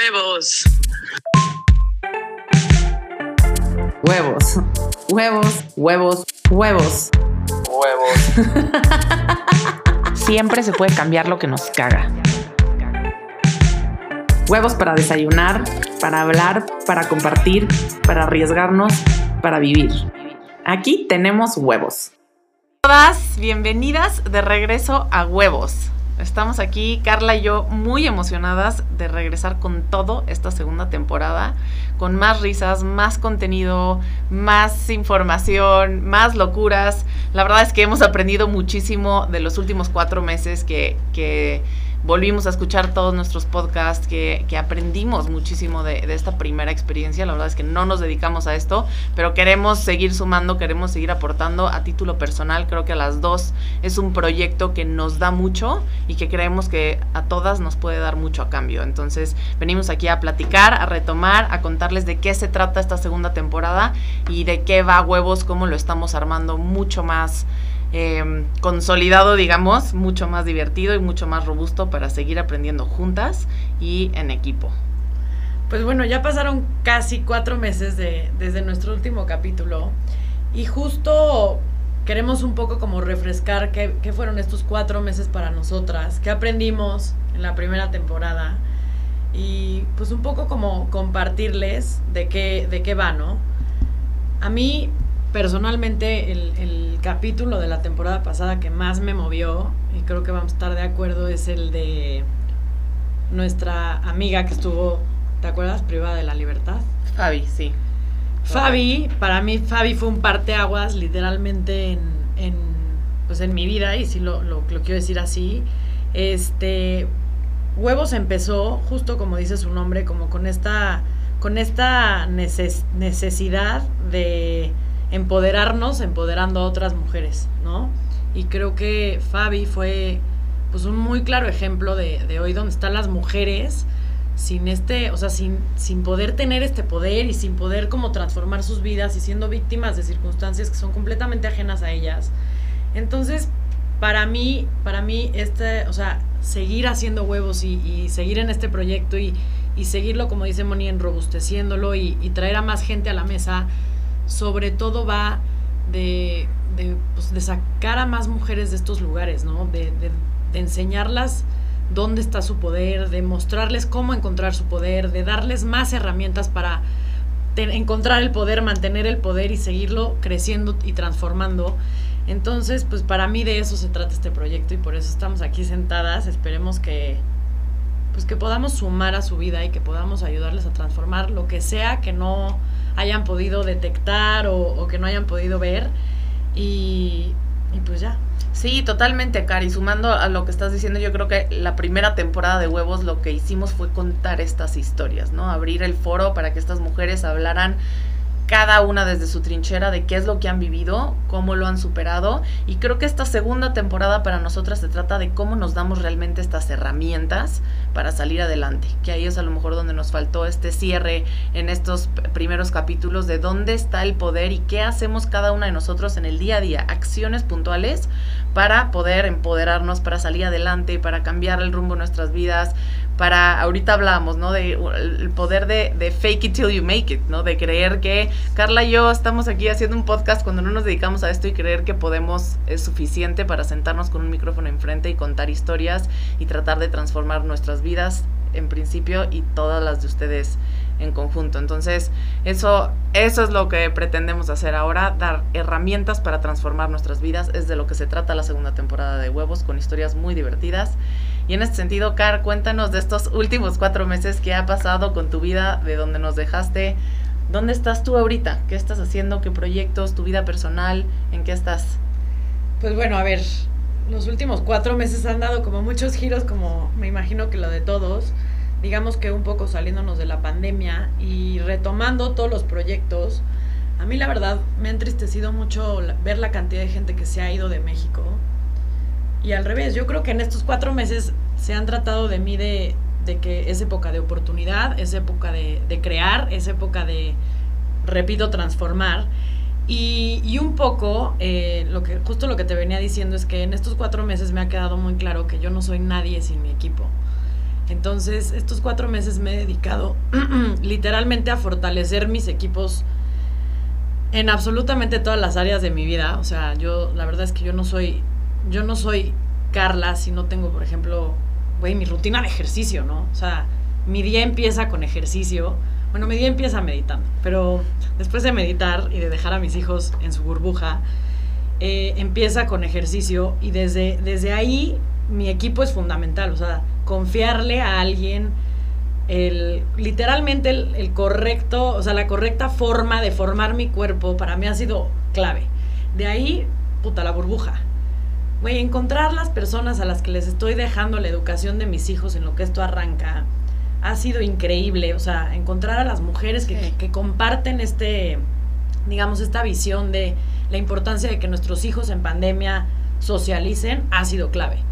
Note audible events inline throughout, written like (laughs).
Huevos. Huevos. Huevos, huevos, huevos. Huevos. Siempre se puede cambiar lo que nos caga. Huevos para desayunar, para hablar, para compartir, para arriesgarnos, para vivir. Aquí tenemos huevos. Todas bienvenidas de regreso a Huevos. Estamos aquí, Carla y yo, muy emocionadas de regresar con todo esta segunda temporada, con más risas, más contenido, más información, más locuras. La verdad es que hemos aprendido muchísimo de los últimos cuatro meses que, que volvimos a escuchar todos nuestros podcasts, que, que aprendimos muchísimo de, de, esta primera experiencia. La verdad es que no nos dedicamos a esto, pero queremos seguir sumando, queremos seguir aportando a título personal. Creo que a las dos es un proyecto que nos da mucho y que creemos que a todas nos puede dar mucho a cambio. Entonces venimos aquí a platicar, a retomar, a contarles de qué se trata esta segunda temporada y de qué va huevos, cómo lo estamos armando mucho más eh, consolidado, digamos, mucho más divertido y mucho más robusto para seguir aprendiendo juntas y en equipo. Pues bueno, ya pasaron casi cuatro meses de, desde nuestro último capítulo y justo queremos un poco como refrescar qué, qué, fueron estos cuatro meses para nosotras, qué aprendimos en la primera temporada y pues un poco como compartirles de qué, de qué va, ¿no? A mí personalmente el, el, capítulo de la temporada pasada que más me movió, y creo que vamos a estar de acuerdo, es el de nuestra amiga que estuvo, ¿te acuerdas? Privada de la libertad. Fabi, sí. Fabi, para mí Fabi fue un parteaguas literalmente en, en, pues en mi vida, y sí lo, lo, lo quiero decir así. Este, Huevos empezó, justo como dice su nombre, como con esta, con esta neces necesidad de empoderarnos empoderando a otras mujeres, ¿no? Y creo que Fabi fue pues un muy claro ejemplo de, de, hoy donde están las mujeres sin este, o sea, sin, sin poder tener este poder y sin poder como transformar sus vidas y siendo víctimas de circunstancias que son completamente ajenas a ellas. Entonces, para mí, para mí, este, o sea, seguir haciendo huevos y, seguir en este proyecto y, y, seguirlo, como dice Moni, enrobusteciéndolo y, y traer a más gente a la mesa, sobre todo va de, pues, de, sacar a más mujeres de estos lugares, ¿no? De, de, de, enseñarlas dónde está su poder, de mostrarles cómo encontrar su poder, de darles más herramientas para encontrar el poder, mantener el poder y seguirlo creciendo y transformando. Entonces, pues para mí de eso se trata este proyecto y por eso estamos aquí sentadas. Esperemos que pues que podamos sumar a su vida y que podamos ayudarles a transformar lo que sea que no hayan podido detectar o, o que no hayan podido ver. Y, y, pues ya. Sí, totalmente, Cari. Sumando a lo que estás diciendo, yo creo que la primera temporada de Huevos lo que hicimos fue contar estas historias, ¿no? Abrir el foro para que estas mujeres hablaran cada una desde su trinchera de qué es lo que han vivido, cómo lo han superado. Y creo que esta segunda temporada para nosotras se trata de cómo nos damos realmente estas herramientas para salir adelante. Que ahí es a lo mejor donde nos faltó este cierre en estos primeros capítulos de dónde está el poder y qué hacemos cada una de nosotros en el día a día. Acciones puntuales para poder empoderarnos, para salir adelante, para cambiar el rumbo de nuestras vidas, para, ahorita hablábamos, ¿no? De el poder de, de, fake it till you make it, ¿no? De creer que Carla y yo estamos aquí haciendo un podcast cuando no nos dedicamos a esto y creer que podemos, es suficiente para sentarnos con un micrófono enfrente y contar historias y tratar de transformar nuestras vidas en principio y todas las de ustedes en conjunto. Entonces, eso, eso es lo que pretendemos hacer ahora, dar herramientas para transformar nuestras vidas. Es de lo que se trata la segunda temporada de Huevos, con historias muy divertidas. Y en este sentido, Car, cuéntanos de estos últimos cuatro meses que ha pasado con tu vida, de donde nos dejaste. ¿Dónde estás tú ahorita? ¿Qué estás haciendo? ¿Qué proyectos? ¿Tu vida personal? ¿En qué estás? Pues bueno, a ver, los últimos cuatro meses han dado como muchos giros, como me imagino que lo de todos digamos que un poco saliéndonos de la pandemia y retomando todos los proyectos, a mí la verdad me ha entristecido mucho ver la cantidad de gente que se ha ido de México. Y al revés, yo creo que en estos cuatro meses se han tratado de mí de, de que es época de oportunidad, es época de, de crear, es época de, repito, transformar. Y, y, un poco, eh, lo que, justo lo que te venía diciendo es que en estos cuatro meses me ha quedado muy claro que yo no soy nadie sin mi equipo. Entonces, estos cuatro meses me he dedicado (clears throat) literalmente a fortalecer mis equipos en absolutamente todas las áreas de mi vida. O sea, yo, la verdad es que yo no soy, yo no soy Carla si no tengo, por ejemplo, güey, mi rutina de ejercicio, ¿no? O sea, mi día empieza con ejercicio. Bueno, mi día empieza meditando, pero después de meditar y de dejar a mis hijos en su burbuja, eh, empieza con ejercicio y desde, desde ahí mi equipo es fundamental. O sea, confiarle a alguien el, literalmente el, correcto, o sea, la correcta forma de formar mi cuerpo para mí ha sido clave. De ahí, puta, la burbuja. Güey, encontrar las personas a las que les estoy dejando la educación de mis hijos en lo que esto arranca ha sido increíble. O sea, encontrar a las mujeres que, que comparten este, digamos, esta visión de la importancia de que nuestros hijos en pandemia socialicen ha sido clave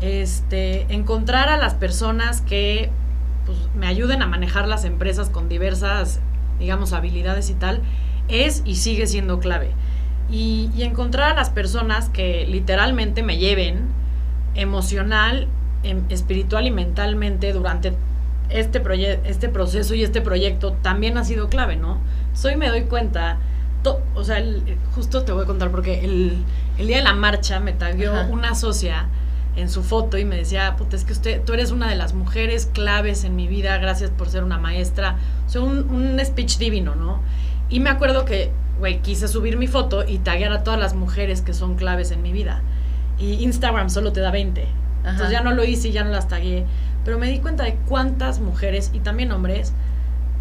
este, encontrar a las personas que pues, me ayuden a manejar las empresas con diversas, digamos, habilidades y tal, es y sigue siendo clave. Y, encontrar a las personas que literalmente me lleven emocional, em, espiritual y mentalmente durante este, este proceso y este proyecto también ha sido clave, ¿no? Soy me doy cuenta, o sea, justo te voy a contar porque el, día de la marcha me tagueó una socia en su foto y me decía, puta, es que usted, tú eres una de las mujeres claves en mi vida, gracias por ser una maestra. O sea, un, un speech divino, ¿no? Y me acuerdo que, güey, quise subir mi foto y taguear a todas las mujeres que son claves en mi vida. Y Instagram solo te da 20. Entonces ya no lo hice y ya no las tagué. Pero me di cuenta de cuántas mujeres y también hombres,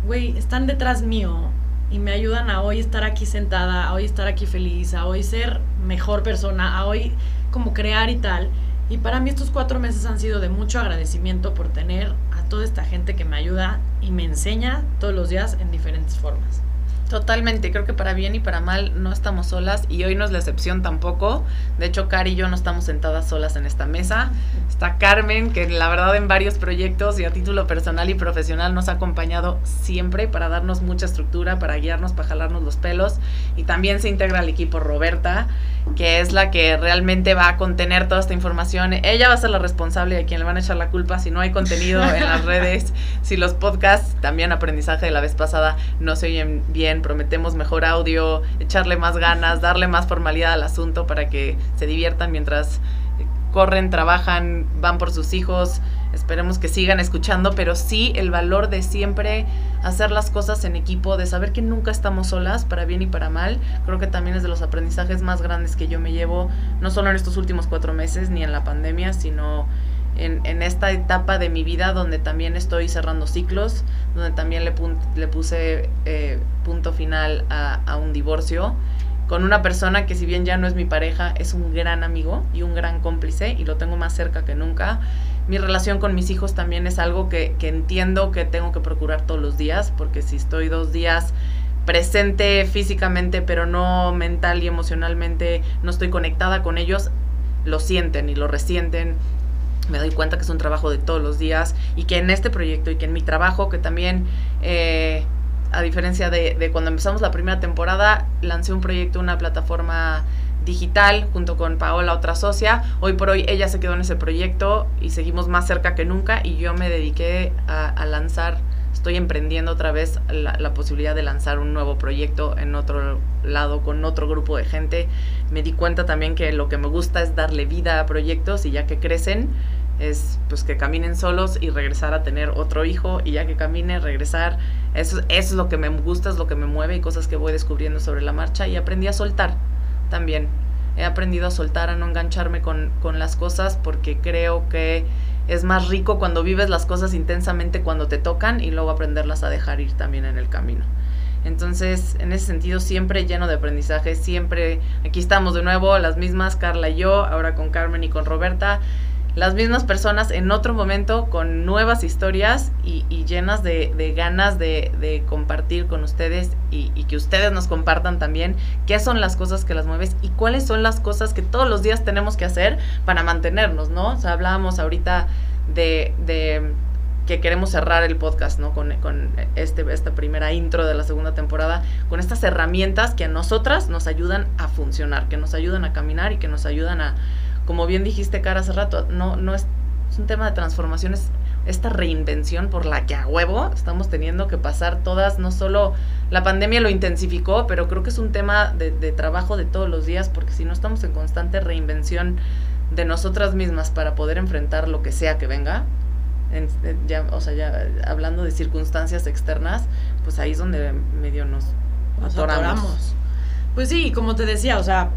güey, están detrás mío y me ayudan a hoy estar aquí sentada, a hoy estar aquí feliz, a hoy ser mejor persona, a hoy como crear y tal. Y para mí estos cuatro meses han sido de mucho agradecimiento por tener a toda esta gente que me ayuda y me enseña todos los días en diferentes formas. Totalmente, creo que para bien y para mal no estamos solas y hoy no es la excepción tampoco. De hecho, Cari y yo no estamos sentadas solas en esta mesa. Está Carmen, que la verdad en varios proyectos y a título personal y profesional nos ha acompañado siempre para darnos mucha estructura, para guiarnos, para jalarnos los pelos. Y también se integra al equipo Roberta, que es la que realmente va a contener toda esta información. Ella va a ser la responsable de quien le van a echar la culpa si no hay contenido en las redes, (laughs) si los podcasts, también aprendizaje de la vez pasada, no se oyen bien prometemos mejor audio, echarle más ganas, darle más formalidad al asunto para que se diviertan mientras corren, trabajan, van por sus hijos. Esperemos que sigan escuchando, pero sí el valor de siempre hacer las cosas en equipo, de saber que nunca estamos solas, para bien y para mal. Creo que también es de los aprendizajes más grandes que yo me llevo, no solo en estos últimos cuatro meses ni en la pandemia, sino en, esta etapa de mi vida donde también estoy cerrando ciclos, donde también le, le puse eh, punto final a, un divorcio con una persona que si bien ya no es mi pareja, es un gran amigo y un gran cómplice y lo tengo más cerca que nunca. Mi relación con mis hijos también es algo que, que entiendo que tengo que procurar todos los días, porque si estoy dos días presente físicamente, pero no mental y emocionalmente, no estoy conectada con ellos, lo sienten y lo resienten me doy cuenta que es un trabajo de todos los días y que en este proyecto y que en mi trabajo, que también, eh, a diferencia de, cuando empezamos la primera temporada, lancé un proyecto, una plataforma digital junto con Paola, otra socia. Hoy por hoy ella se quedó en ese proyecto y seguimos más cerca que nunca y yo me dediqué a, lanzar, estoy emprendiendo otra vez la, la, posibilidad de lanzar un nuevo proyecto en otro lado con otro grupo de gente. Me di cuenta también que lo que me gusta es darle vida a proyectos y ya que crecen, es pues que caminen solos y regresar a tener otro hijo y ya que camine, regresar. Eso, es lo que me gusta, es lo que me mueve y cosas que voy descubriendo sobre la marcha y aprendí a soltar también. He aprendido a soltar, a no engancharme con, con las cosas porque creo que es más rico cuando vives las cosas intensamente cuando te tocan y luego aprenderlas a dejar ir también en el camino. Entonces, en ese sentido, siempre lleno de aprendizaje, siempre aquí estamos de nuevo, las mismas, Carla y yo, ahora con Carmen y con Roberta, las mismas personas en otro momento con nuevas historias y, llenas de, ganas de, compartir con ustedes y, que ustedes nos compartan también qué son las cosas que las mueves y cuáles son las cosas que todos los días tenemos que hacer para mantenernos, ¿no? O sea, hablábamos ahorita de, que queremos cerrar el podcast, ¿no? Con, con este, esta primera intro de la segunda temporada, con estas herramientas que a nosotras nos ayudan a funcionar, que nos ayudan a caminar y que nos ayudan a como bien dijiste, Cara, hace rato, no, no es, un tema de transformaciones, esta reinvención por la que a huevo estamos teniendo que pasar todas, no solo la pandemia lo intensificó, pero creo que es un tema de, de trabajo de todos los días, porque si no estamos en constante reinvención de nosotras mismas para poder enfrentar lo que sea que venga, en- en- ya, o sea, ya hablando de circunstancias externas, pues ahí es donde medio nos, Nos atoramos. atoramos. Pues sí, como te decía, o sea,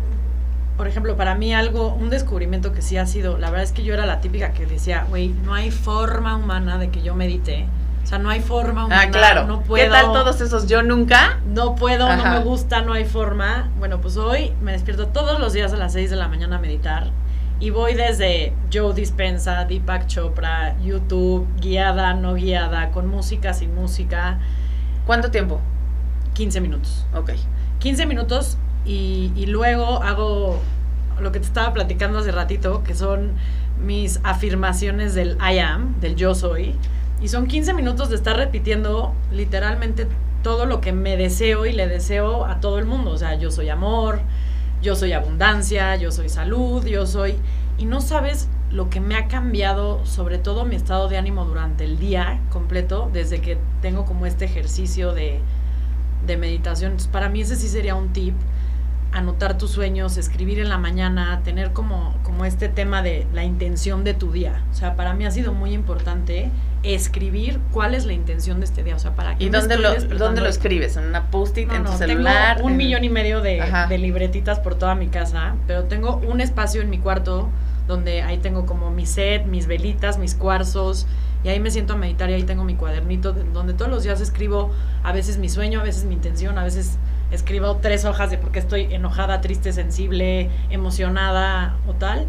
por ejemplo, para mí algo, un descubrimiento que sí ha sido, la verdad es que yo era la típica que decía, güey, no hay forma humana de que yo medite. O sea, no hay forma humana. Ah, claro. No puedo. ¿Qué tal todos esos yo nunca? No puedo, no Ajá. me gusta, no hay forma. Bueno, pues hoy me despierto todos los días a las 6 de la mañana a meditar. Y voy desde Joe Dispensa, Deepak Chopra, YouTube, guiada, no guiada, con música, sin música, ¿Cuánto tiempo? 15 minutos. Ok. 15 minutos y, luego hago lo que te estaba platicando hace ratito, que son mis afirmaciones del I am, del yo soy. Y son 15 minutos de estar repitiendo literalmente todo lo que me deseo y le deseo a todo el mundo. O sea, yo soy amor, yo soy abundancia, yo soy salud, yo soy... Y no sabes lo que me ha cambiado, sobre todo mi estado de ánimo durante el día completo, desde que tengo como este ejercicio de, de meditación. Para mí ese sí sería un tip. Anotar tus sueños, escribir en la mañana, tener como, como este tema de la intención de tu día. O sea, para mí ha sido muy importante escribir cuál es la intención de este día. O sea, para qué ¿Y me dónde lo, dónde lo escribes? ¿En una post-it? No, ¿En tu celular? Tengo un en- millón y medio de, de libretitas por toda mi casa, pero tengo un espacio en mi cuarto donde ahí tengo como mi set, mis velitas, mis cuarzos, y ahí me siento a meditar y ahí tengo mi cuadernito de- donde todos los días escribo a veces mi sueño, a veces mi intención, a veces escribo tres hojas de por qué estoy enojada, triste, sensible, emocionada o tal,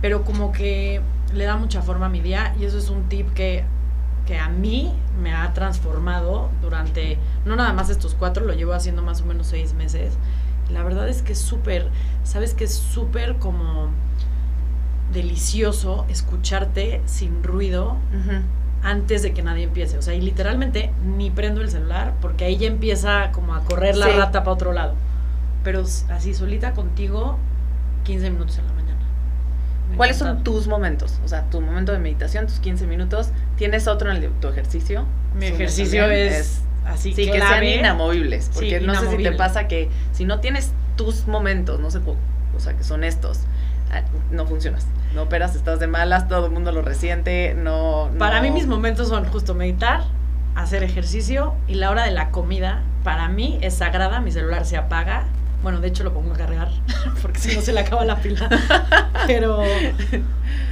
pero como que le da mucha forma a mi día y eso es un tip que que a mí me ha transformado durante, no nada más estos cuatro, lo llevo haciendo más o menos seis meses. La verdad es que es súper, sabes que es súper como delicioso escucharte sin ruido antes de que nadie empiece. O sea, y literalmente ni prendo el celular porque ahí ya empieza como a correr la Sí. rata para otro lado. Pero así solita contigo, 15 minutos en la mañana. Me ¿Cuáles son tus momentos? O sea, tu momento de meditación, tus 15 minutos. ¿Tienes otro en el de tu ejercicio? Mi ejercicio es, así Sí, que sean inamovibles. Porque Sí, no sé si te pasa que si no tienes tus momentos, no sé, o sea, que son estos, no funcionas. No operas, estás de malas, todo el mundo lo resiente, no... Para no- mí mis momentos son justo meditar, hacer ejercicio y la hora de la comida, para mí es sagrada, mi celular se apaga. Bueno, de hecho lo pongo a cargar (laughs) porque si no se le acaba la pila. (laughs) Pero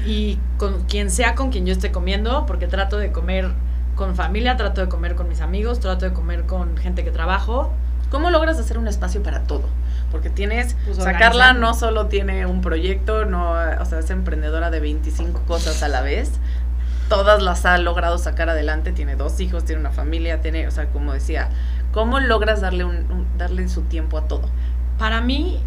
y con quien sea con quien yo esté comiendo, porque trato de comer con familia, trato de comer con mis amigos, trato de comer con gente que trabajo. ¿Cómo logras hacer un espacio para todo? Porque tienes, Pues, Carla no solo tiene un proyecto, no, o sea, es emprendedora de 25 cosas a la vez. Todas las ha logrado sacar adelante, tiene dos hijos, tiene una familia, tiene, o sea, como decía, ¿cómo logras darle un, un- darle su tiempo a todo? Para mí,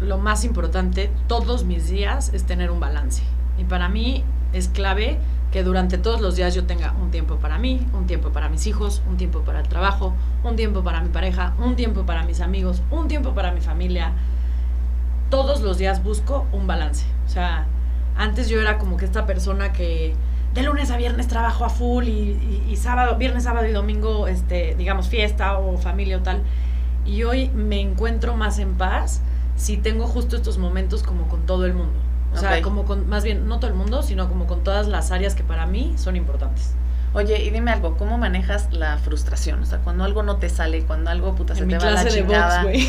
lo más importante todos mis días es tener un balance. Y para mí es clave que durante todos los días yo tenga un tiempo para mí, un tiempo para mis hijos, un tiempo para el trabajo, un tiempo para mi pareja, un tiempo para mis amigos, un tiempo para mi familia. Todos los días busco un balance. O sea, antes yo era como que esta persona que de lunes a viernes trabajo a full y, sábado, viernes, sábado y domingo, este, digamos, fiesta o familia o tal. Y hoy me encuentro más en paz si tengo justo estos momentos como con todo el mundo. O sea, Ok. como con, más bien, no todo el mundo, sino como con todas las áreas que para mí son importantes. Oye, y dime algo, ¿cómo manejas la frustración? O sea, cuando algo no te sale, cuando algo puta se en mi te va a la clase de chingada. box, güey. (laughs)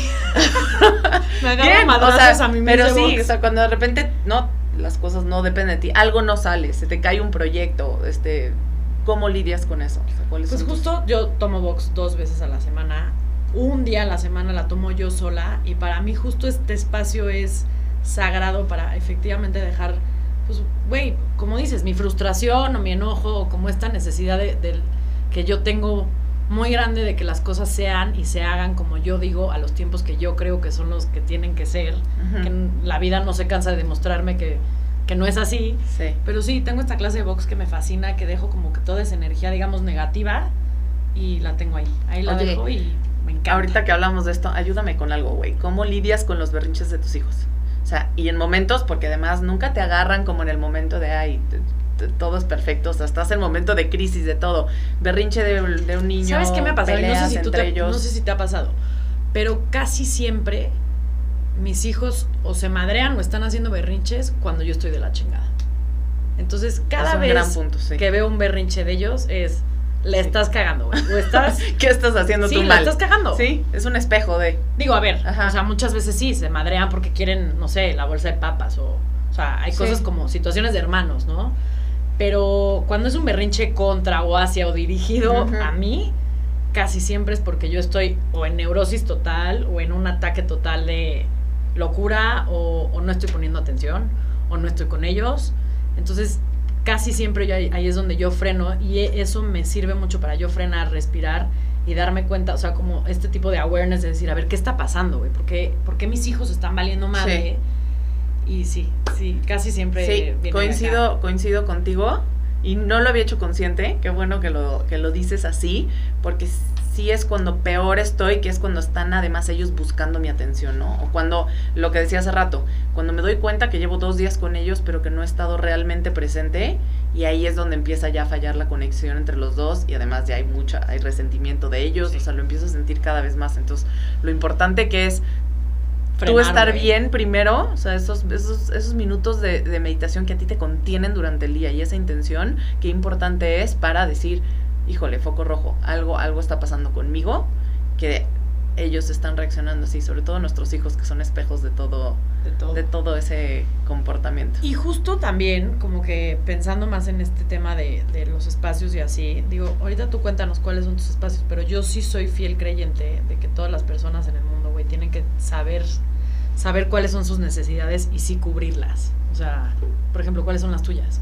(laughs) me agarro o sea, a mí pero de sí, box. o sea, cuando de repente no las cosas no dependen de ti, algo no sale, se te cae un proyecto, este, ¿cómo lidias con eso? O sea, ¿cuáles Pues son tus- justo yo tomo box dos veces a la semana. Un día a la semana la tomo yo sola y para mí justo este espacio es sagrado para efectivamente dejar, pues, güey, como dices, mi frustración o mi enojo o como esta necesidad de, del- que yo tengo muy grande de que las cosas sean y se hagan como yo digo a los tiempos que yo creo que son los que tienen que ser. Ujú. Que n- la vida no se cansa de demostrarme que, que no es así. Sí. Pero sí, tengo esta clase de box que me fascina, que dejo como que toda esa energía, digamos, negativa y la tengo ahí. Ahí la Oye, dejo y me encanta. Ahorita que hablamos de esto, ayúdame con algo, güey. ¿Cómo lidias con los berrinches de tus hijos? O sea, y en momentos, porque además nunca te agarran como en el momento de, ay, todo es perfecto, o sea, estás en momento de crisis, de todo. Berrinche de, de un niño. ¿Sabes qué me ha pasado? No sé, si tú te, ellos. no sé si te ha pasado, pero casi siempre mis hijos o se madrean o están haciendo berrinches cuando yo estoy de la chingada. Entonces, cada vez gran punto, sí. que veo un berrinche de ellos es, le Sí. estás cagando, güey. O estás... (laughs) ¿Qué estás haciendo sí, tú mal? estás cagando. Sí, es un espejo de. Digo, a ver, Ajá. o sea, muchas veces sí, se madrean porque quieren, no sé, la bolsa de papas o... O sea, hay Sí. cosas como situaciones de hermanos, ¿no? Pero cuando es un berrinche contra o hacia o dirigido a mí, casi siempre es porque yo estoy o en neurosis total o en un ataque total de locura o, o no estoy poniendo atención o no estoy con ellos. Entonces, casi siempre yo ahí, ahí es donde yo freno y eso me sirve mucho para yo frenar, respirar y darme cuenta, o sea, como este tipo de awareness de decir, a ver, ¿qué está pasando, güey? ¿Por qué, por qué mis hijos están valiendo madre? Y sí, sí, casi siempre Sí, acá. coincido, coincido contigo. Y no lo había hecho consciente. Qué bueno que lo, que lo dices así. Porque sí es cuando peor estoy, que es cuando están además ellos buscando mi atención, ¿no? O cuando, lo que decía hace rato, cuando me doy cuenta que llevo dos días con ellos, pero que no he estado realmente presente. Y ahí es donde empieza ya a fallar la conexión entre los dos. Y además ya hay mucha, hay resentimiento de ellos. Sí. O sea, lo empiezo a sentir cada vez más. Entonces, lo importante que es tú estar güey. bien primero, o sea, esos, esos, esos minutos de, de meditación que a ti te contienen durante el día y esa intención, qué importante es para decir, híjole, foco rojo, algo, algo está pasando conmigo, que ellos están reaccionando así, sobre todo nuestros hijos que son espejos de todo, De todo. de todo ese comportamiento. Y justo también, como que pensando más en este tema de, de los espacios y así, digo, ahorita tú cuéntanos cuáles son tus espacios, pero yo sí soy fiel creyente de que todas las personas en el mundo, güey, tienen que saber, saber cuáles son sus necesidades y sí cubrirlas. O sea, por ejemplo, cuáles son las tuyas.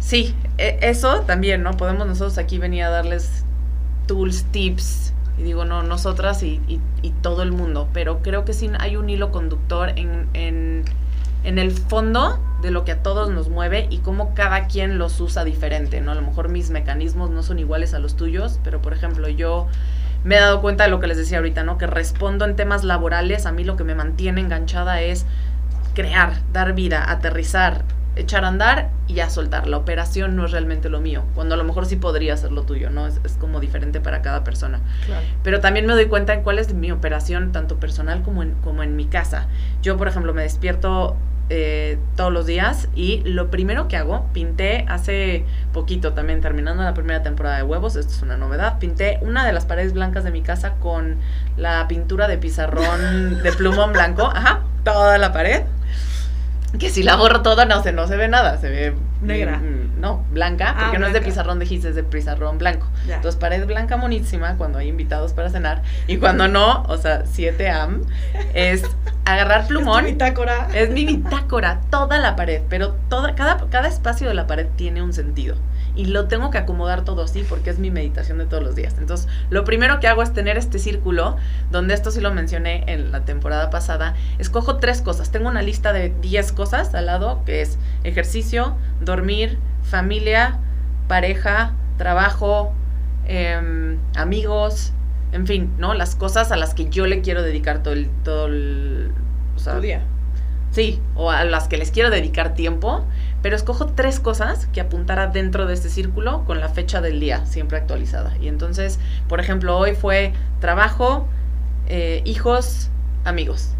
Sí, e- eso también, ¿no? Podemos nosotros aquí venir a darles tools, tips, y digo, no, nosotras y, y- y todo el mundo, pero creo que sí hay un hilo conductor en, en, en el fondo de lo que a todos nos mueve y cómo cada quien los usa diferente, ¿no? A lo mejor mis mecanismos no son iguales a los tuyos, pero por ejemplo, yo me he dado cuenta de lo que les decía ahorita, ¿no? Que respondo en temas laborales, a mí lo que me mantiene enganchada es crear, dar vida, aterrizar, echar a andar y ya soltar. La operación no es realmente lo mío, cuando a lo mejor sí podría ser lo tuyo, ¿no? Es, es como diferente para cada persona. Claro. Pero también me doy cuenta en cuál es mi operación, tanto personal como en, como en mi casa. Yo, por ejemplo, me despierto eh, todos los días y lo primero que hago, pinté hace poquito también, terminando la primera temporada de huevos, esto es una novedad, pinté una de las paredes blancas de mi casa con la pintura de pizarrón de plumón blanco, ajá, toda la pared. Que si la borro toda no se, no se ve nada, se ve Negra. mm, no, blanca, Ah, porque no es de pizarrón de gis, es de pizarrón blanco. Ya. Entonces, pared blanca monísima cuando hay invitados para cenar. Y cuando no, o sea, 7 am, es agarrar plumón. (laughs) ¿Es tu bitácora? Es mi bitácora, toda la pared, pero toda, cada, cada espacio de la pared tiene un sentido. Y lo tengo que acomodar todo así porque es mi meditación de todos los días. Entonces, lo primero que hago es tener este círculo, donde esto sí lo mencioné en la temporada pasada. Escojo tres cosas. Tengo una lista de 10 cosas al lado, que es ejercicio, dormir, familia, pareja, trabajo, em, amigos, en fin, ¿no? Las cosas a las que yo le quiero dedicar todo el... Todo el o sea, Tu día. Sí, o a las que les quiero dedicar tiempo, pero escojo tres cosas que apuntara dentro de este círculo con la fecha del día, siempre actualizada. Y entonces, por ejemplo, hoy fue trabajo, eh, hijos, amigos.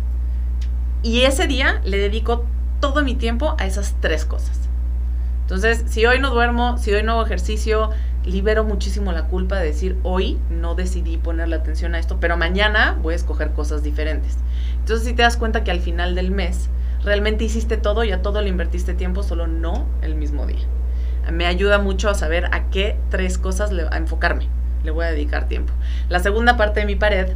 Y ese día le dedico todo mi tiempo a esas tres cosas. Entonces, si hoy no duermo, si hoy no hago ejercicio, libero muchísimo la culpa de decir, hoy no decidí ponerle atención a esto, pero mañana voy a escoger cosas diferentes. Entonces, si te das cuenta que al final del mes realmente hiciste todo y a todo le invertiste tiempo, solo no el mismo día. Me ayuda mucho a saber a qué tres cosas le, a enfocarme, le voy a dedicar tiempo. La segunda parte de mi pared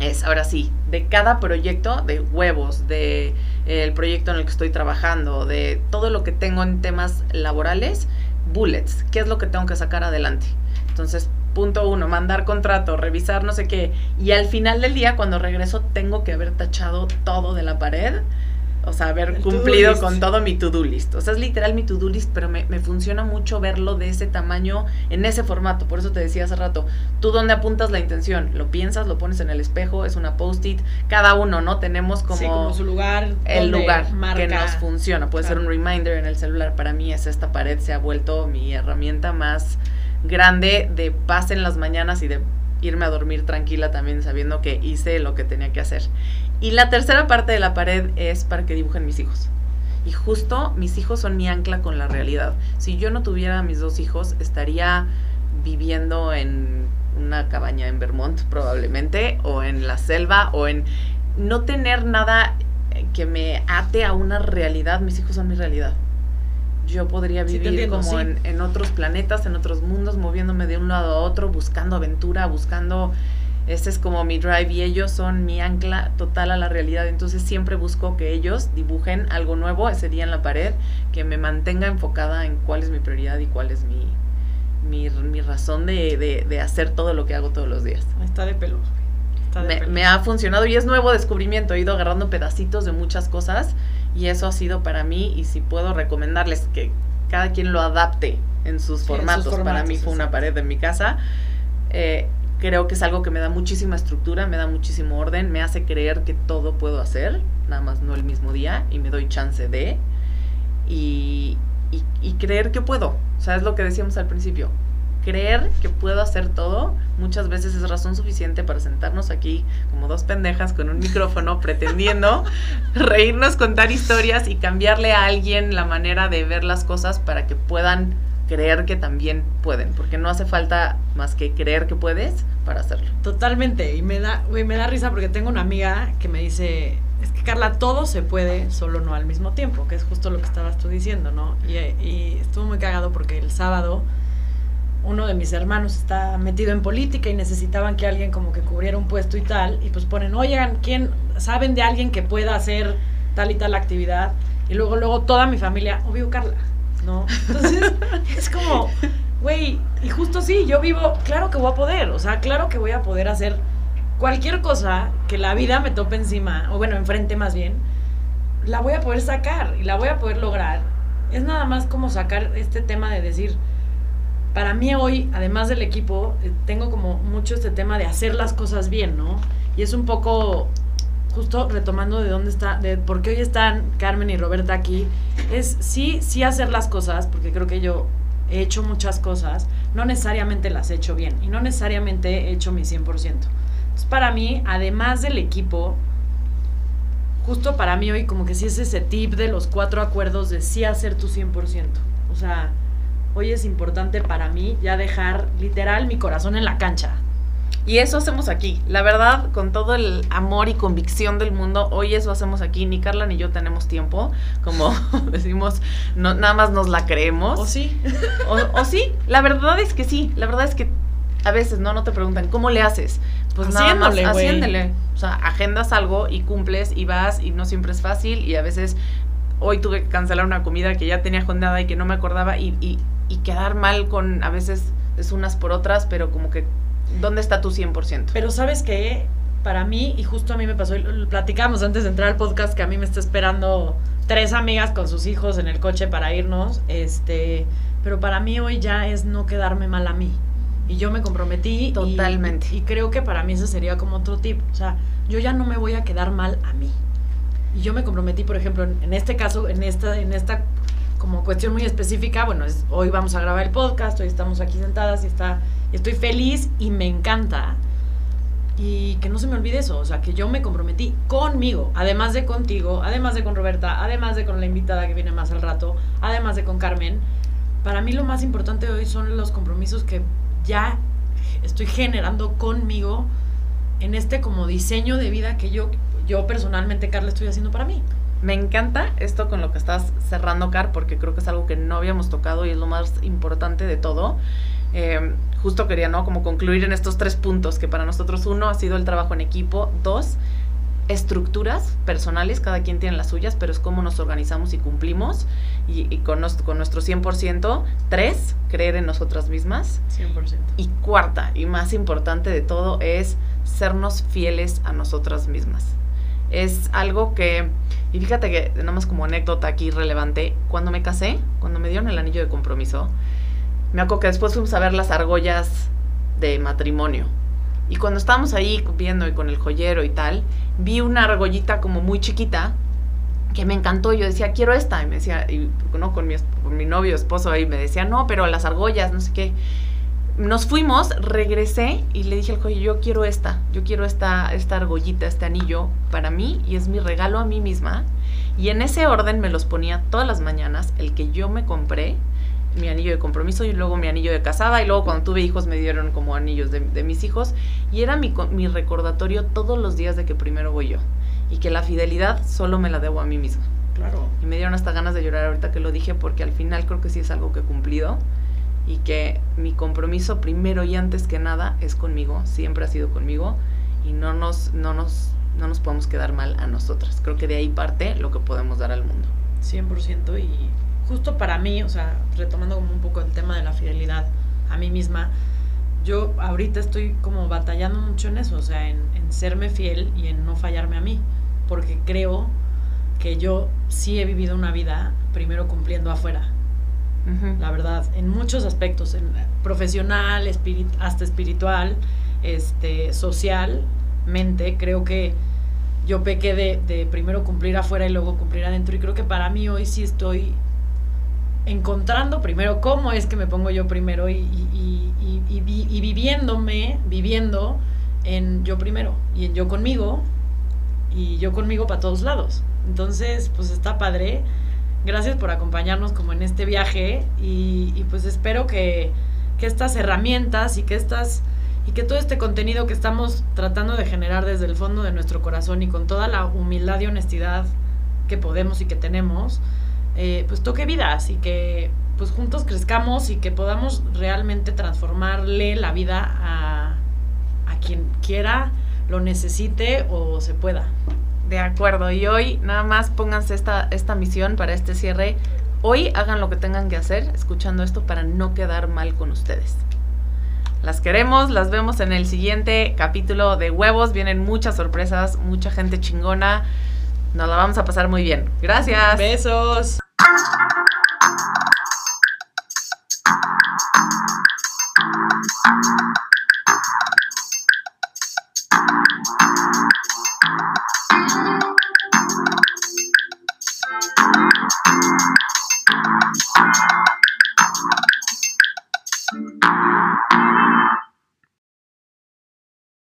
es, ahora sí, de cada proyecto, de huevos, de eh, el proyecto en el que estoy trabajando, de todo lo que tengo en temas laborales, bullets, qué es lo que tengo que sacar adelante. Entonces, punto uno, mandar contrato, revisar no sé qué, y al final del día, cuando regreso, tengo que haber tachado todo de la pared. O sea, haber El cumplido con todo mi to-do list. O sea, es literal mi to-do list, pero me, me funciona mucho verlo de ese tamaño, en ese formato. Por eso te decía hace rato, tú dónde apuntas la intención, lo piensas, lo pones en el espejo, es una post-it, cada uno, ¿no? Tenemos como, sí, como su lugar. el lugar marca. que nos funciona. Puede Claro. ser un reminder en el celular. Para mí es esta pared, se ha vuelto mi herramienta más grande de paz en las mañanas y de irme a dormir tranquila también sabiendo que hice lo que tenía que hacer. Y la tercera parte de la pared es para que dibujen mis hijos. Y justo mis hijos son mi ancla con la realidad. Si yo no tuviera a mis dos hijos, estaría viviendo en una cabaña en Vermont probablemente, o en la selva, o en no tener nada que me ate a una realidad. Mis hijos son mi realidad. Yo podría Sí, vivir entiendo, como sí. en, en otros planetas, en otros mundos, moviéndome de un lado a otro, buscando aventura, buscando... Ese es como mi drive y ellos son mi ancla total a la realidad. Entonces siempre busco que ellos dibujen algo nuevo ese día en la pared, que me mantenga enfocada en cuál es mi prioridad y cuál es mi, mi, mi razón de, de- de hacer todo lo que hago todos los días. Está de güey. Está de Me, pelos. me ha funcionado y es nuevo descubrimiento. He ido agarrando pedacitos de muchas cosas y eso ha sido para mí. Y si puedo recomendarles que cada quien lo adapte en sus, Sí, en sus formatos. Para mí fue una pared en mi casa. Eh, creo que es algo que me da muchísima estructura, me da muchísimo orden, me hace creer que todo puedo hacer, nada más no el mismo día y me doy chance de. Y, y, y creer que puedo. O sea, es lo que decíamos al principio. Creer que puedo hacer todo muchas veces es razón suficiente para sentarnos aquí como dos pendejas con un micrófono (laughs) pretendiendo reírnos, contar historias y cambiarle a alguien la manera de ver las cosas para que puedan creer que también pueden, porque no hace falta más que creer que puedes para hacerlo. Totalmente. Y me da, güey, me da risa porque tengo una amiga que me dice, es que Carla, todo se puede, solo no al mismo tiempo, que es justo lo que estabas tú diciendo, ¿no? Y, y estuvo muy cagado porque el sábado uno de mis hermanos está metido en política y necesitaban que alguien como que cubriera un puesto y tal, y pues ponen, oigan, ¿quién saben de alguien que pueda hacer tal y tal actividad? Y luego, luego toda mi familia, obvio Carla, ¿no? Entonces, (laughs) es como, güey, y justo sí, yo vivo, claro que voy a poder, o sea, claro que voy a poder hacer cualquier cosa que la vida me tope encima, o bueno, enfrente más bien, la voy a poder sacar y la voy a poder lograr. Es nada más como sacar este tema de decir, para mí hoy, además del equipo, eh, tengo como mucho este tema de hacer las cosas bien, ¿no? Y es un poco, justo retomando de dónde está, de por qué hoy están Carmen y Roberta aquí, es sí, sí hacer las cosas, porque creo que yo he hecho muchas cosas, no necesariamente las he hecho bien y no necesariamente he hecho mi 100%. Entonces, para mí, además del equipo, justo para mí hoy como que sí es ese tip de los cuatro acuerdos de sí hacer tu 100%. O sea, hoy es importante para mí ya dejar literal mi corazón en la cancha. Y eso hacemos aquí. La verdad, con todo el amor y convicción del mundo, hoy eso hacemos aquí. Ni Carla ni yo tenemos tiempo. Como (laughs) decimos, no, nada más nos la creemos. ¿O sí? O, o sí, la verdad es que sí. La verdad es que a veces no, no te preguntan, ¿cómo le haces? Pues nada más Haciéndole. O sea, agendas algo y cumples y vas y no siempre es fácil y a veces hoy tuve que cancelar una comida que ya tenía agendada y que no me acordaba y, y, y quedar mal con a veces es unas por otras, pero como que ¿dónde está tu 100%? Pero sabes que para mí, y justo a mí me pasó, y lo- platicamos antes de entrar al podcast, que a mí me está esperando tres amigas con sus hijos en el coche para irnos, este, pero para mí hoy ya es no quedarme mal a mí. Y yo me comprometí. y- Totalmente. Y, creo que para mí ese sería como otro tip. O sea, yo ya no me voy a quedar mal a mí. Y yo me comprometí, por ejemplo, en, en este caso, en esta, en esta como cuestión muy específica, bueno, es, hoy vamos a grabar el podcast, hoy estamos aquí sentadas y está, estoy feliz y me encanta. Y que no se me olvide eso, o sea, que yo me comprometí conmigo, además de contigo, además de con Roberta, además de con la invitada que viene más al rato, además de con Carmen. Para mí lo más importante hoy son los compromisos que ya estoy generando conmigo en este como diseño de vida que yo, yo personalmente, Carla, estoy haciendo para mí. Me encanta esto con lo que estás cerrando, Car, porque creo que es algo que no habíamos tocado y es lo más importante de todo. Eh, justo quería, ¿no? Como concluir en estos tres puntos, que para nosotros uno ha sido el trabajo en equipo, dos, estructuras personales, cada quien tiene las suyas, pero es cómo nos organizamos y cumplimos, y, y con, nos- con nuestro 100%, tres, creer en nosotras mismas, 100%. y cuarta y más importante de todo es sernos fieles a nosotras mismas. Es algo que, y fíjate que, nada más como anécdota aquí relevante, cuando me casé, cuando me dieron el anillo de compromiso, me acuerdo que después fuimos a ver las argollas de matrimonio. Y cuando estábamos ahí viendo y con el joyero y tal, vi una argollita como muy chiquita que me encantó. Yo decía, quiero esta. Y me decía, y no, con mi, con mi novio, esposo ahí, me decía, no, pero las argollas, no sé qué. Nos fuimos, regresé y le dije al joyero, yo quiero esta, yo quiero esta, esta argollita, este anillo para mí y es mi regalo a mí misma. Y en ese orden me los ponía todas las mañanas, el que yo me compré, mi anillo de compromiso y luego mi anillo de casada y luego cuando tuve hijos me dieron como anillos de, de mis hijos y era mi, mi recordatorio todos los días de que primero voy yo y que la fidelidad solo me la debo a mí misma. Claro. Y me dieron hasta ganas de llorar ahorita que lo dije porque al final creo que sí es algo que he cumplido y que mi compromiso primero y antes que nada es conmigo, siempre ha sido conmigo y no nos, no nos, no nos podemos quedar mal a nosotras. Creo que de ahí parte lo que podemos dar al mundo. 100% y justo para mí, o sea, retomando como un poco el tema de la fidelidad a mí misma, yo ahorita estoy como batallando mucho en eso, o sea, en, en serme fiel y en no fallarme a mí, porque creo que yo sí he vivido una vida primero cumpliendo afuera, La verdad, en muchos aspectos, en profesional, espirit- hasta espiritual, este, socialmente, creo que yo pequé de, de primero cumplir afuera y luego cumplir adentro y creo que para mí hoy sí estoy encontrando primero cómo es que me pongo yo primero y, y- y- y viviéndome, viviendo en yo primero y en yo conmigo y yo conmigo para todos lados. Entonces, pues está padre. Gracias por acompañarnos como en este viaje y, pues espero que, que estas herramientas y que estas y que todo este contenido que estamos tratando de generar desde el fondo de nuestro corazón y con toda la humildad y honestidad que podemos y que tenemos, eh, pues toque vidas y que pues juntos crezcamos y que podamos realmente transformarle la vida a, a quien quiera, lo necesite o se pueda. De acuerdo, y hoy nada más pónganse esta, esta misión para este cierre. Hoy hagan lo que tengan que hacer escuchando esto para no quedar mal con ustedes. Las queremos, las vemos en el siguiente capítulo de huevos. Vienen muchas sorpresas, mucha gente chingona. Nos la vamos a pasar muy bien. Gracias. Besos.